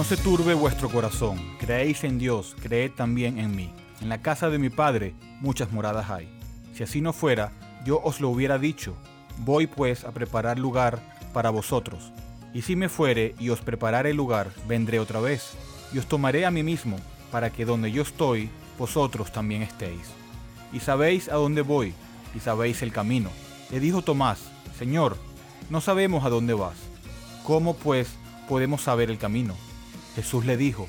No se turbe vuestro corazón, creéis en Dios, creed también en mí. En la casa de mi Padre muchas moradas hay. Si así no fuera, yo os lo hubiera dicho. Voy pues a preparar lugar para vosotros. Y si me fuere y os preparare lugar, vendré otra vez, y os tomaré a mí mismo, para que donde yo estoy, vosotros también estéis. Y sabéis a dónde voy, y sabéis el camino. Le dijo Tomás, Señor, no sabemos a dónde vas. ¿Cómo pues podemos saber el camino? Jesús le dijo,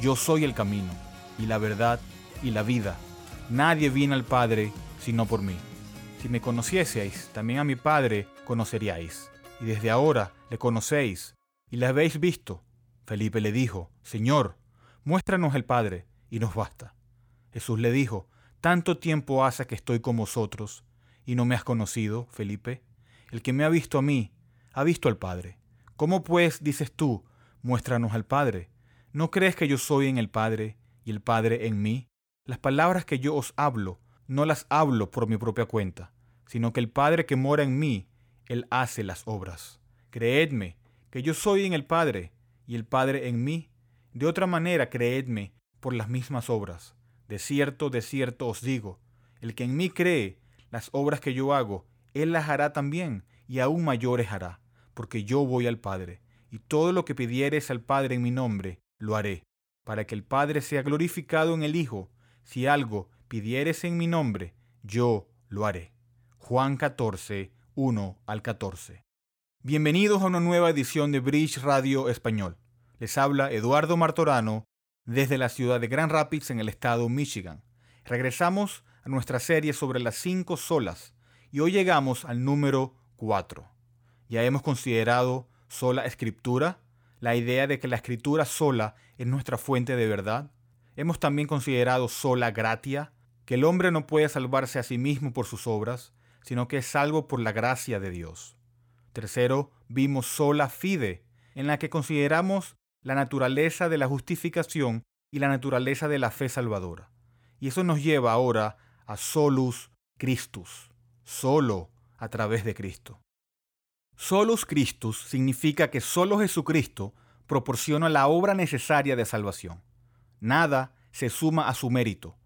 Yo soy el camino, y la verdad, y la vida. Nadie viene al Padre sino por mí. Si me conocieseis, también a mi Padre conoceríais y desde ahora le conocéis y le habéis visto. Felipe le dijo, Señor, muéstranos el Padre, y nos basta. Jesús le dijo, Tanto tiempo hace que estoy con vosotros, y no me has conocido, Felipe. El que me ha visto a mí, ha visto al Padre. ¿Cómo pues dices tú, muéstranos al Padre? ¿No crees que yo soy en el Padre, y el Padre en mí? Las palabras que yo os hablo, no las hablo por mi propia cuenta, sino que el Padre que mora en mí, él hace las obras. Creedme que yo soy en el Padre y el Padre en mí. De otra manera, creedme por las mismas obras. De cierto, de cierto os digo, el que en mí cree, las obras que yo hago, él las hará también, y aún mayores hará, porque yo voy al Padre, y todo lo que pidieres al Padre en mi nombre, lo haré, para que el Padre sea glorificado en el Hijo. Si algo pidieres en mi nombre, yo lo haré. Juan 14, 1 al 14. Bienvenidos a una nueva edición de Bridge Radio Español. Les habla Eduardo Martorano desde la ciudad de Grand Rapids en el estado Michigan. Regresamos a nuestra serie sobre las cinco solas y hoy llegamos al número 4. Ya hemos considerado sola escritura, la idea de que la escritura sola es nuestra fuente de verdad. Hemos también considerado sola gratia, que el hombre no puede salvarse a sí mismo por sus obras, sino que es salvo por la gracia de Dios. Tercero, vimos sola fide, en la que consideramos la naturaleza de la justificación y la naturaleza de la fe salvadora. Y eso nos lleva ahora a solus Christus, solo a través de Cristo. Solus Christus significa que solo Jesucristo proporciona la obra necesaria de salvación. Nada se suma a su mérito.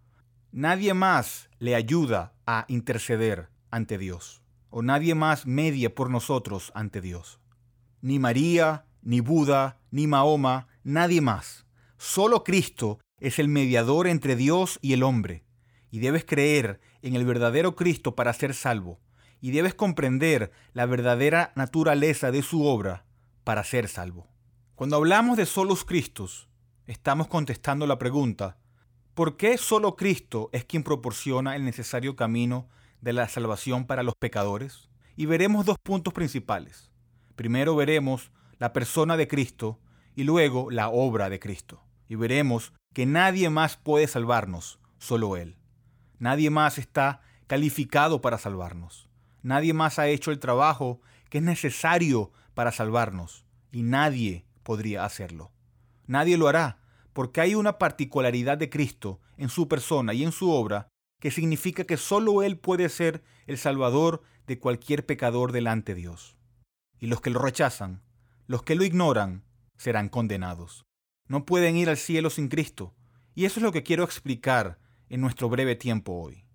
Nadie más le ayuda a interceder, ante Dios, o nadie más media por nosotros ante Dios. Ni María, ni Buda, ni Mahoma, nadie más. Solo Cristo es el mediador entre Dios y el hombre, y debes creer en el verdadero Cristo para ser salvo, y debes comprender la verdadera naturaleza de su obra para ser salvo. Cuando hablamos de solos Cristos, estamos contestando la pregunta, ¿por qué solo Cristo es quien proporciona el necesario camino de la salvación para los pecadores y veremos dos puntos principales. Primero veremos la persona de Cristo y luego la obra de Cristo. Y veremos que nadie más puede salvarnos, solo Él. Nadie más está calificado para salvarnos. Nadie más ha hecho el trabajo que es necesario para salvarnos y nadie podría hacerlo. Nadie lo hará porque hay una particularidad de Cristo en su persona y en su obra que significa que solo Él puede ser el Salvador de cualquier pecador delante de Dios. Y los que lo rechazan, los que lo ignoran, serán condenados. No pueden ir al cielo sin Cristo. Y eso es lo que quiero explicar en nuestro breve tiempo hoy.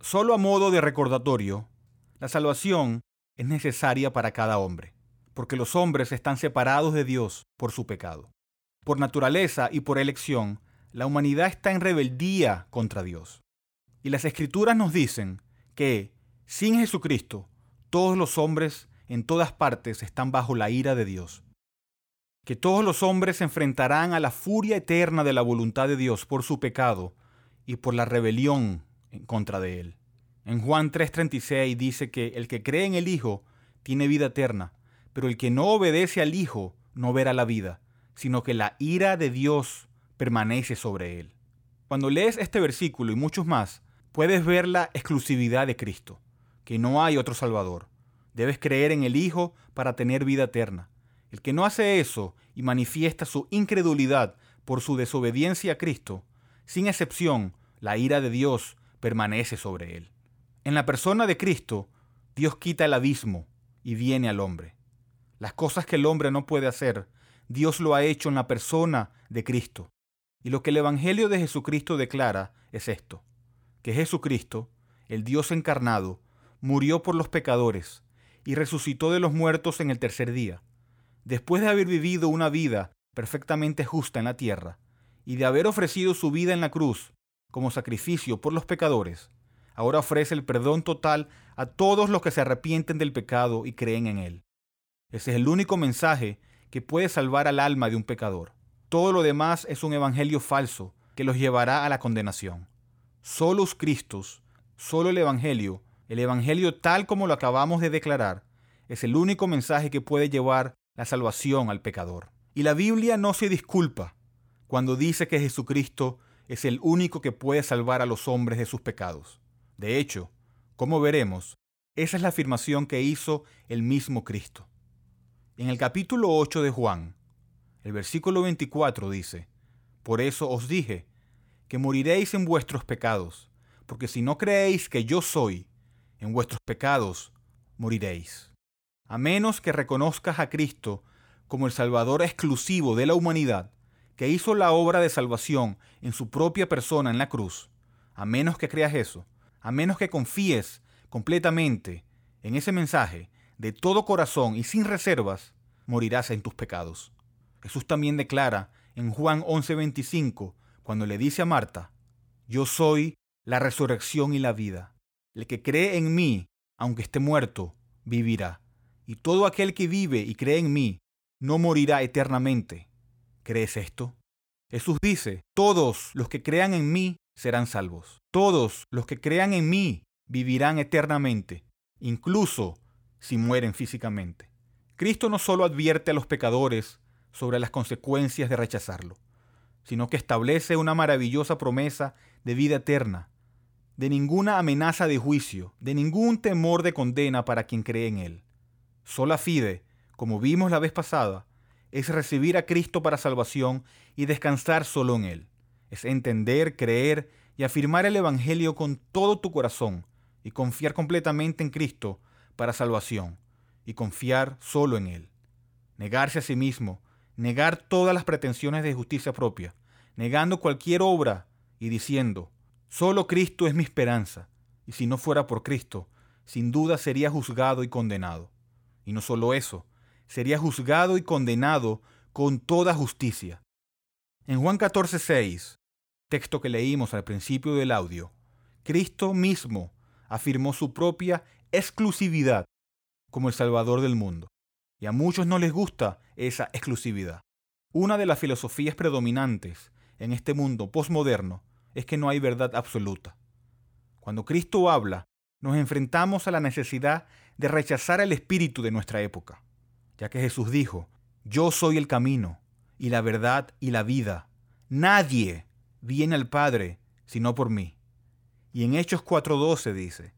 Solo a modo de recordatorio, la salvación es necesaria para cada hombre, porque los hombres están separados de Dios por su pecado. Por naturaleza y por elección, la humanidad está en rebeldía contra Dios. Y las escrituras nos dicen que sin Jesucristo todos los hombres en todas partes están bajo la ira de Dios. Que todos los hombres se enfrentarán a la furia eterna de la voluntad de Dios por su pecado y por la rebelión en contra de él. En Juan 3:36 dice que el que cree en el Hijo tiene vida eterna, pero el que no obedece al Hijo no verá la vida, sino que la ira de Dios permanece sobre él. Cuando lees este versículo y muchos más, puedes ver la exclusividad de Cristo, que no hay otro Salvador. Debes creer en el Hijo para tener vida eterna. El que no hace eso y manifiesta su incredulidad por su desobediencia a Cristo, sin excepción, la ira de Dios permanece sobre él. En la persona de Cristo, Dios quita el abismo y viene al hombre. Las cosas que el hombre no puede hacer, Dios lo ha hecho en la persona de Cristo. Y lo que el Evangelio de Jesucristo declara es esto, que Jesucristo, el Dios encarnado, murió por los pecadores y resucitó de los muertos en el tercer día, después de haber vivido una vida perfectamente justa en la tierra y de haber ofrecido su vida en la cruz como sacrificio por los pecadores, ahora ofrece el perdón total a todos los que se arrepienten del pecado y creen en él. Ese es el único mensaje que puede salvar al alma de un pecador. Todo lo demás es un evangelio falso que los llevará a la condenación. Solo Cristo, solo el evangelio, el evangelio tal como lo acabamos de declarar, es el único mensaje que puede llevar la salvación al pecador. Y la Biblia no se disculpa cuando dice que Jesucristo es el único que puede salvar a los hombres de sus pecados. De hecho, como veremos, esa es la afirmación que hizo el mismo Cristo. En el capítulo 8 de Juan, el versículo 24 dice, Por eso os dije, que moriréis en vuestros pecados, porque si no creéis que yo soy, en vuestros pecados moriréis. A menos que reconozcas a Cristo como el Salvador exclusivo de la humanidad, que hizo la obra de salvación en su propia persona en la cruz, a menos que creas eso, a menos que confíes completamente en ese mensaje de todo corazón y sin reservas, morirás en tus pecados. Jesús también declara en Juan 11:25, cuando le dice a Marta, Yo soy la resurrección y la vida. El que cree en mí, aunque esté muerto, vivirá. Y todo aquel que vive y cree en mí, no morirá eternamente. ¿Crees esto? Jesús dice, todos los que crean en mí serán salvos. Todos los que crean en mí vivirán eternamente, incluso si mueren físicamente. Cristo no solo advierte a los pecadores sobre las consecuencias de rechazarlo, sino que establece una maravillosa promesa de vida eterna, de ninguna amenaza de juicio, de ningún temor de condena para quien cree en Él. Sola fide, como vimos la vez pasada, es recibir a Cristo para salvación y descansar solo en Él. Es entender, creer y afirmar el Evangelio con todo tu corazón y confiar completamente en Cristo para salvación y confiar solo en Él. Negarse a sí mismo, negar todas las pretensiones de justicia propia, negando cualquier obra y diciendo, solo Cristo es mi esperanza, y si no fuera por Cristo, sin duda sería juzgado y condenado. Y no solo eso, sería juzgado y condenado con toda justicia. En Juan 14, 6, texto que leímos al principio del audio, Cristo mismo afirmó su propia exclusividad como el Salvador del mundo. Y a muchos no les gusta esa exclusividad. Una de las filosofías predominantes en este mundo postmoderno es que no hay verdad absoluta. Cuando Cristo habla, nos enfrentamos a la necesidad de rechazar el espíritu de nuestra época, ya que Jesús dijo, yo soy el camino y la verdad y la vida. Nadie viene al Padre sino por mí. Y en Hechos 4:12 dice,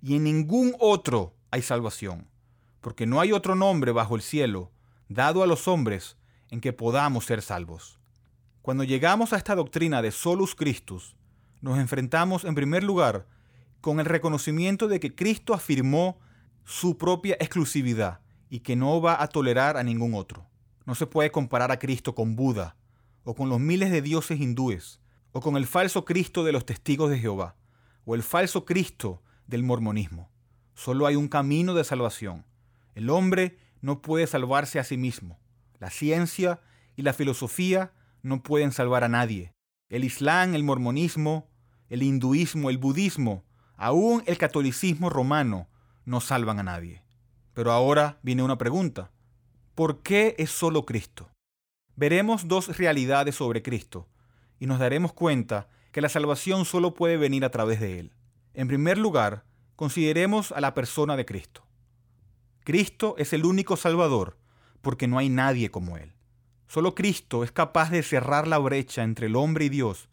y en ningún otro hay salvación, porque no hay otro nombre bajo el cielo dado a los hombres en que podamos ser salvos. Cuando llegamos a esta doctrina de solus Christus, nos enfrentamos en primer lugar con el reconocimiento de que Cristo afirmó su propia exclusividad y que no va a tolerar a ningún otro. No se puede comparar a Cristo con Buda, o con los miles de dioses hindúes, o con el falso Cristo de los testigos de Jehová, o el falso Cristo del mormonismo. Solo hay un camino de salvación. El hombre no puede salvarse a sí mismo. La ciencia y la filosofía no pueden salvar a nadie. El Islam, el mormonismo, el hinduismo, el budismo, aún el catolicismo romano no salvan a nadie. Pero ahora viene una pregunta. ¿Por qué es solo Cristo? Veremos dos realidades sobre Cristo y nos daremos cuenta que la salvación solo puede venir a través de Él. En primer lugar, consideremos a la persona de Cristo. Cristo es el único Salvador porque no hay nadie como Él. Solo Cristo es capaz de cerrar la brecha entre el hombre y Dios,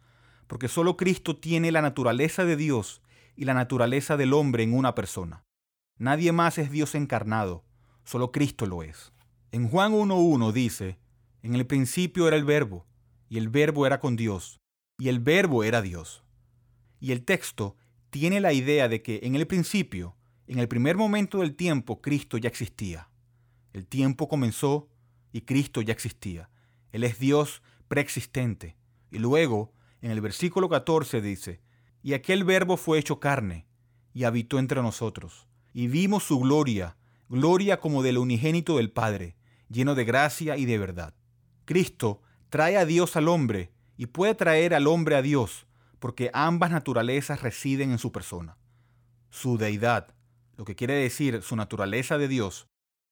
porque solo Cristo tiene la naturaleza de Dios y la naturaleza del hombre en una persona. Nadie más es Dios encarnado, solo Cristo lo es. En Juan 1.1 dice, en el principio era el verbo, y el verbo era con Dios, y el verbo era Dios. Y el texto tiene la idea de que en el principio, en el primer momento del tiempo, Cristo ya existía. El tiempo comenzó y Cristo ya existía. Él es Dios preexistente. Y luego, en el versículo 14 dice, y aquel verbo fue hecho carne y habitó entre nosotros, y vimos su gloria, gloria como del unigénito del Padre, lleno de gracia y de verdad. Cristo trae a Dios al hombre y puede traer al hombre a Dios, porque ambas naturalezas residen en su persona. Su deidad, lo que quiere decir su naturaleza de Dios,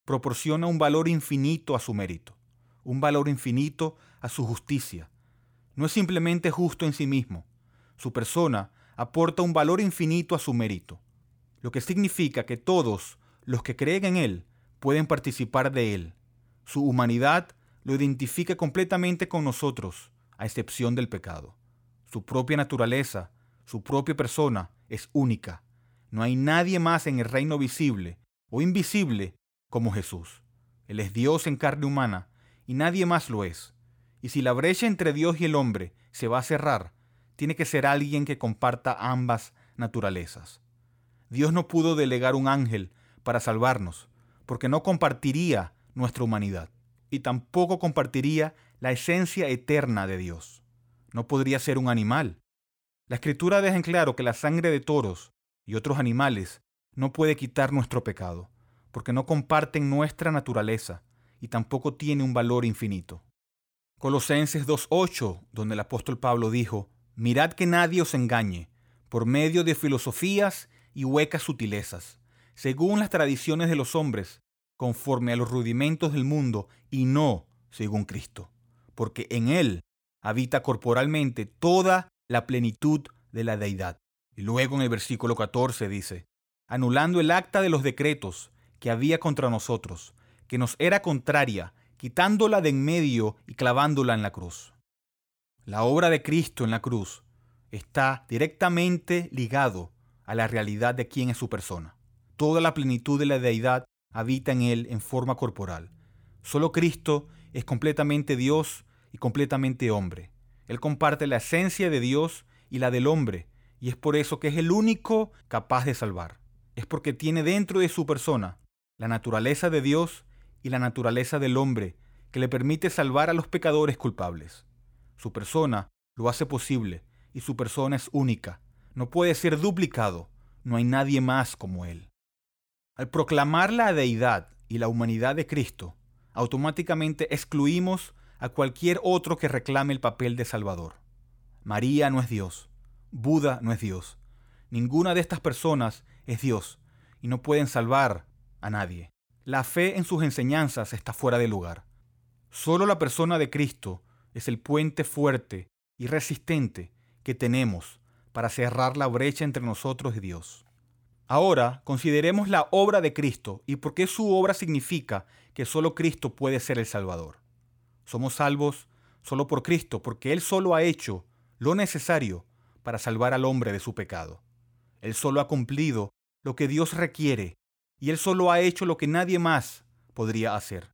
proporciona un valor infinito a su mérito, un valor infinito a su justicia. No es simplemente justo en sí mismo, su persona aporta un valor infinito a su mérito, lo que significa que todos los que creen en Él pueden participar de Él. Su humanidad lo identifica completamente con nosotros, a excepción del pecado. Su propia naturaleza, su propia persona es única. No hay nadie más en el reino visible o invisible como Jesús. Él es Dios en carne humana y nadie más lo es. Y si la brecha entre Dios y el hombre se va a cerrar, tiene que ser alguien que comparta ambas naturalezas. Dios no pudo delegar un ángel para salvarnos, porque no compartiría nuestra humanidad y tampoco compartiría la esencia eterna de Dios. No podría ser un animal. La escritura deja en claro que la sangre de toros y otros animales no puede quitar nuestro pecado, porque no comparten nuestra naturaleza y tampoco tiene un valor infinito. Colosenses 2.8, donde el apóstol Pablo dijo, Mirad que nadie os engañe, por medio de filosofías y huecas sutilezas, según las tradiciones de los hombres, conforme a los rudimentos del mundo, y no según Cristo, porque en Él habita corporalmente toda la plenitud de la deidad. Y luego en el versículo 14 dice, anulando el acta de los decretos que había contra nosotros, que nos era contraria, quitándola de en medio y clavándola en la cruz. La obra de Cristo en la cruz está directamente ligado a la realidad de quién es su persona. Toda la plenitud de la deidad habita en él en forma corporal. Solo Cristo es completamente Dios y completamente hombre. Él comparte la esencia de Dios y la del hombre, y es por eso que es el único capaz de salvar. Es porque tiene dentro de su persona la naturaleza de Dios y la naturaleza del hombre que le permite salvar a los pecadores culpables. Su persona lo hace posible y su persona es única. No puede ser duplicado. No hay nadie más como Él. Al proclamar la deidad y la humanidad de Cristo, automáticamente excluimos a cualquier otro que reclame el papel de Salvador. María no es Dios. Buda no es Dios. Ninguna de estas personas es Dios y no pueden salvar a nadie. La fe en sus enseñanzas está fuera de lugar. Solo la persona de Cristo es el puente fuerte y resistente que tenemos para cerrar la brecha entre nosotros y Dios. Ahora consideremos la obra de Cristo y por qué su obra significa que solo Cristo puede ser el Salvador. Somos salvos solo por Cristo porque Él solo ha hecho lo necesario para salvar al hombre de su pecado. Él solo ha cumplido lo que Dios requiere y Él solo ha hecho lo que nadie más podría hacer.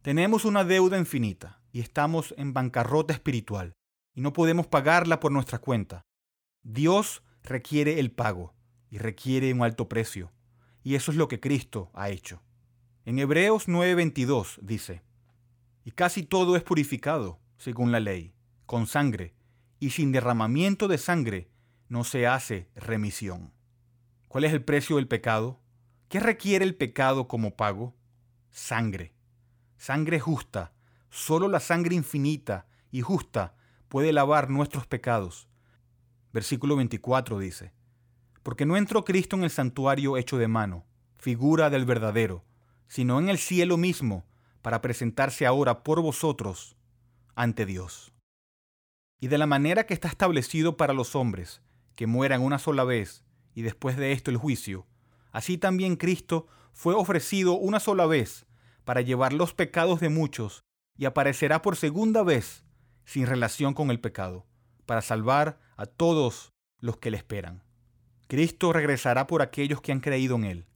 Tenemos una deuda infinita y estamos en bancarrota espiritual y no podemos pagarla por nuestra cuenta. Dios requiere el pago y requiere un alto precio, y eso es lo que Cristo ha hecho. En Hebreos 9:22 dice, y casi todo es purificado, según la ley, con sangre, y sin derramamiento de sangre no se hace remisión. ¿Cuál es el precio del pecado? ¿Qué requiere el pecado como pago? Sangre. Sangre justa, Solo la sangre infinita y justa puede lavar nuestros pecados. Versículo 24 dice, Porque no entró Cristo en el santuario hecho de mano, figura del verdadero, sino en el cielo mismo, para presentarse ahora por vosotros ante Dios. Y de la manera que está establecido para los hombres, que mueran una sola vez, y después de esto el juicio, así también Cristo fue ofrecido una sola vez para llevar los pecados de muchos y aparecerá por segunda vez sin relación con el pecado, para salvar a todos los que le esperan. Cristo regresará por aquellos que han creído en Él,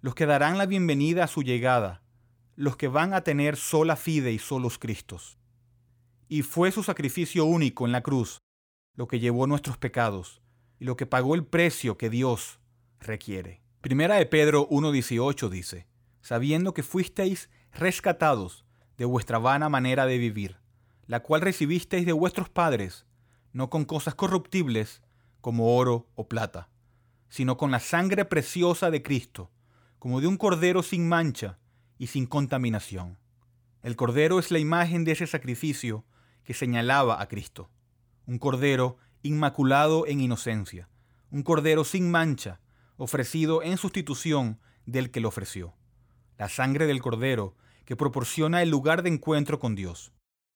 los que darán la bienvenida a su llegada, los que van a tener sola fide y solos Cristos. Y fue su sacrificio único en la cruz lo que llevó nuestros pecados y lo que pagó el precio que Dios requiere. Primera de Pedro 1.18 dice, sabiendo que fuisteis rescatados de vuestra vana manera de vivir, la cual recibisteis de vuestros padres, no con cosas corruptibles como oro o plata, sino con la sangre preciosa de Cristo, como de un cordero sin mancha y sin contaminación. El cordero es la imagen de ese sacrificio que señalaba a Cristo, un cordero inmaculado en inocencia, un cordero sin mancha, ofrecido en sustitución del que lo ofreció. La sangre del cordero que proporciona el lugar de encuentro con Dios,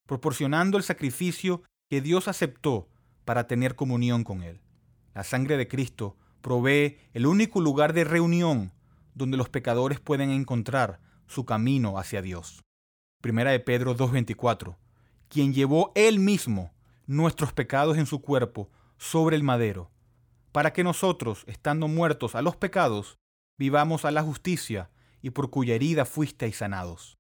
proporcionando el sacrificio que Dios aceptó para tener comunión con Él. La sangre de Cristo provee el único lugar de reunión donde los pecadores pueden encontrar su camino hacia Dios. Primera de Pedro 2.24, quien llevó Él mismo nuestros pecados en su cuerpo sobre el madero, para que nosotros, estando muertos a los pecados, vivamos a la justicia y por cuya herida fuisteis sanados.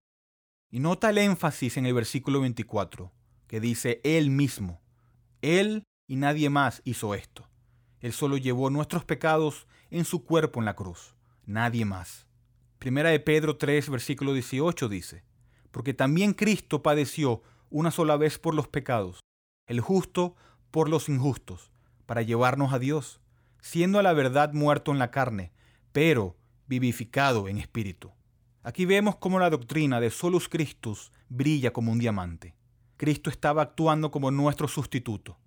Y nota el énfasis en el versículo 24, que dice Él mismo. Él y nadie más hizo esto. Él solo llevó nuestros pecados en su cuerpo en la cruz, nadie más. Primera de Pedro 3, versículo 18 dice, porque también Cristo padeció una sola vez por los pecados, el justo por los injustos, para llevarnos a Dios, siendo a la verdad muerto en la carne, pero vivificado en espíritu. Aquí vemos cómo la doctrina de solus Christus brilla como un diamante. Cristo estaba actuando como nuestro sustituto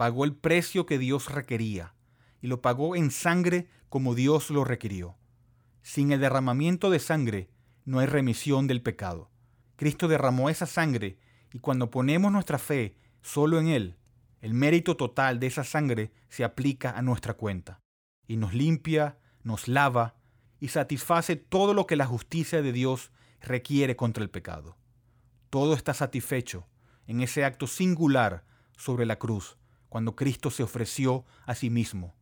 pagó el precio que Dios requería y lo pagó en sangre como Dios lo requirió. Sin el derramamiento de sangre no hay remisión del pecado. Cristo derramó esa sangre y cuando ponemos nuestra fe solo en Él, el mérito total de esa sangre se aplica a nuestra cuenta y nos limpia, nos lava y satisface todo lo que la justicia de Dios requiere contra el pecado. Todo está satisfecho en ese acto singular sobre la cruz cuando Cristo se ofreció a sí mismo,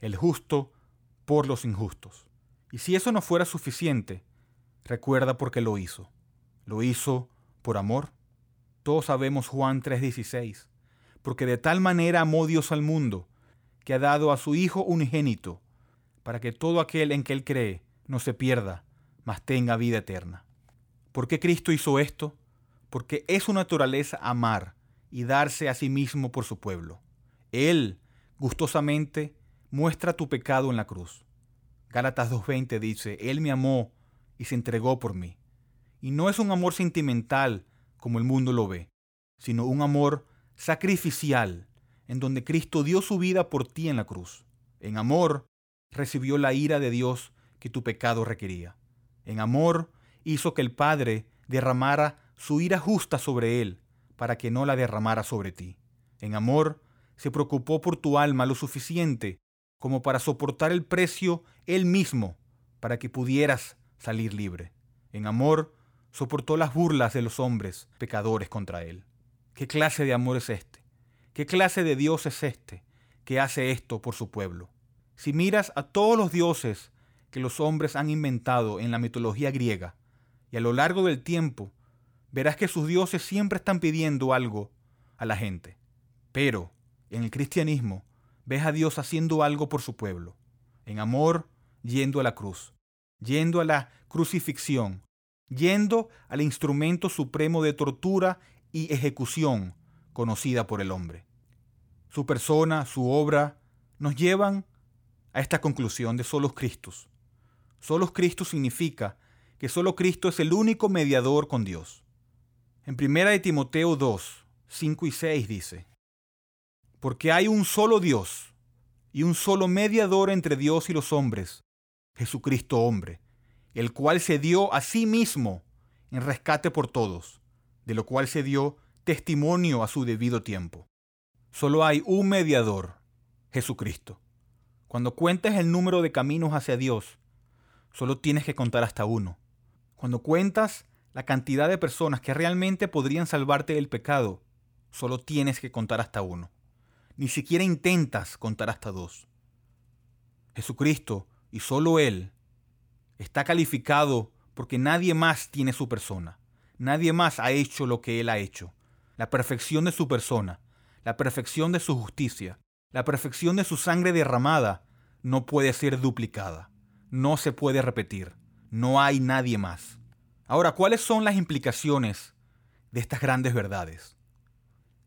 el justo por los injustos. Y si eso no fuera suficiente, recuerda por qué lo hizo. Lo hizo por amor. Todos sabemos Juan 3:16, porque de tal manera amó Dios al mundo, que ha dado a su Hijo unigénito, para que todo aquel en que Él cree no se pierda, mas tenga vida eterna. ¿Por qué Cristo hizo esto? Porque es su naturaleza amar y darse a sí mismo por su pueblo. Él, gustosamente, muestra tu pecado en la cruz. Gálatas 2.20 dice, Él me amó y se entregó por mí. Y no es un amor sentimental como el mundo lo ve, sino un amor sacrificial, en donde Cristo dio su vida por ti en la cruz. En amor recibió la ira de Dios que tu pecado requería. En amor hizo que el Padre derramara su ira justa sobre él para que no la derramara sobre ti. En amor, se preocupó por tu alma lo suficiente como para soportar el precio él mismo para que pudieras salir libre. En amor, soportó las burlas de los hombres pecadores contra él. ¿Qué clase de amor es este? ¿Qué clase de Dios es este que hace esto por su pueblo? Si miras a todos los dioses que los hombres han inventado en la mitología griega y a lo largo del tiempo verás que sus dioses siempre están pidiendo algo a la gente. Pero en el cristianismo ves a Dios haciendo algo por su pueblo, en amor, yendo a la cruz, yendo a la crucifixión, yendo al instrumento supremo de tortura y ejecución conocida por el hombre. Su persona, su obra, nos llevan a esta conclusión de solos Cristos. Solos Cristo significa que solo Cristo es el único mediador con Dios. En 1 de Timoteo 2, 5 y 6 dice, Porque hay un solo Dios y un solo mediador entre Dios y los hombres, Jesucristo hombre, el cual se dio a sí mismo en rescate por todos, de lo cual se dio testimonio a su debido tiempo. Solo hay un mediador, Jesucristo. Cuando cuentas el número de caminos hacia Dios, solo tienes que contar hasta uno. Cuando cuentas la cantidad de personas que realmente podrían salvarte del pecado, solo tienes que contar hasta uno. Ni siquiera intentas contar hasta dos. Jesucristo, y solo Él, está calificado porque nadie más tiene su persona. Nadie más ha hecho lo que Él ha hecho. La perfección de su persona, la perfección de su justicia, la perfección de su sangre derramada no puede ser duplicada. No se puede repetir. No hay nadie más. Ahora, ¿cuáles son las implicaciones de estas grandes verdades?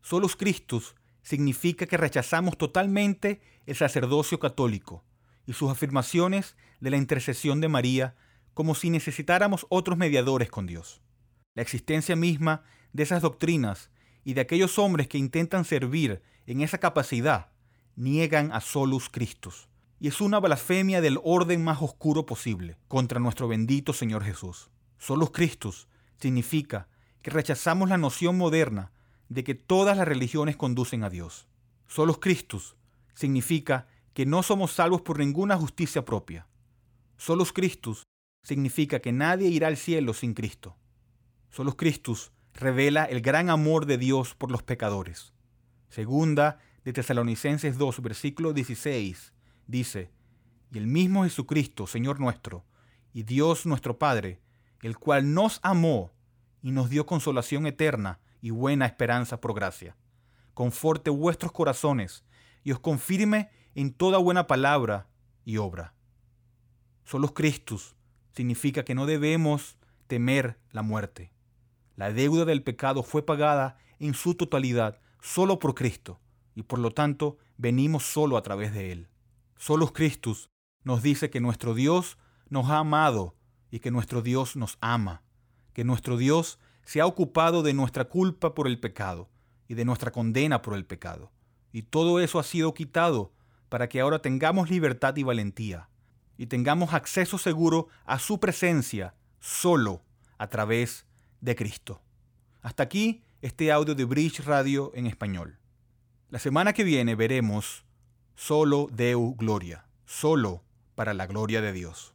Solus Christus significa que rechazamos totalmente el sacerdocio católico y sus afirmaciones de la intercesión de María como si necesitáramos otros mediadores con Dios. La existencia misma de esas doctrinas y de aquellos hombres que intentan servir en esa capacidad niegan a Solus Christus. Y es una blasfemia del orden más oscuro posible contra nuestro bendito Señor Jesús. Solus Christus significa que rechazamos la noción moderna de que todas las religiones conducen a Dios. Solus Christus significa que no somos salvos por ninguna justicia propia. Solus Christus significa que nadie irá al cielo sin Cristo. Solus Christus revela el gran amor de Dios por los pecadores. Segunda de Tesalonicenses 2, versículo 16, dice, Y el mismo Jesucristo, Señor nuestro, y Dios nuestro Padre, el cual nos amó y nos dio consolación eterna y buena esperanza por gracia, conforte vuestros corazones y os confirme en toda buena palabra y obra. Solus Christus significa que no debemos temer la muerte. La deuda del pecado fue pagada en su totalidad solo por Cristo y por lo tanto venimos solo a través de Él. Solo Christus nos dice que nuestro Dios nos ha amado y que nuestro Dios nos ama, que nuestro Dios se ha ocupado de nuestra culpa por el pecado y de nuestra condena por el pecado. Y todo eso ha sido quitado para que ahora tengamos libertad y valentía y tengamos acceso seguro a su presencia solo a través de Cristo. Hasta aquí este audio de Bridge Radio en español. La semana que viene veremos solo Deu Gloria, solo para la gloria de Dios.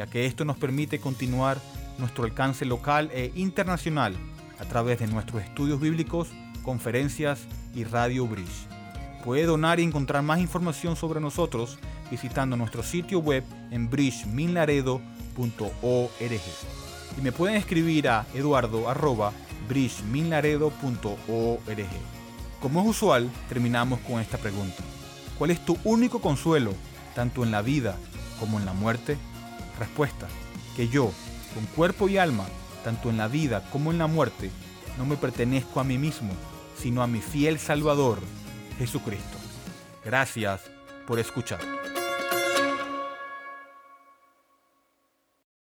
ya que esto nos permite continuar nuestro alcance local e internacional a través de nuestros estudios bíblicos, conferencias y Radio Bridge. Puede donar y encontrar más información sobre nosotros visitando nuestro sitio web en bridgeminlaredo.org. Y me pueden escribir a eduardo.bridgeminlaredo.org. Como es usual, terminamos con esta pregunta. ¿Cuál es tu único consuelo, tanto en la vida como en la muerte? Respuesta, que yo, con cuerpo y alma, tanto en la vida como en la muerte, no me pertenezco a mí mismo, sino a mi fiel Salvador, Jesucristo. Gracias por escuchar.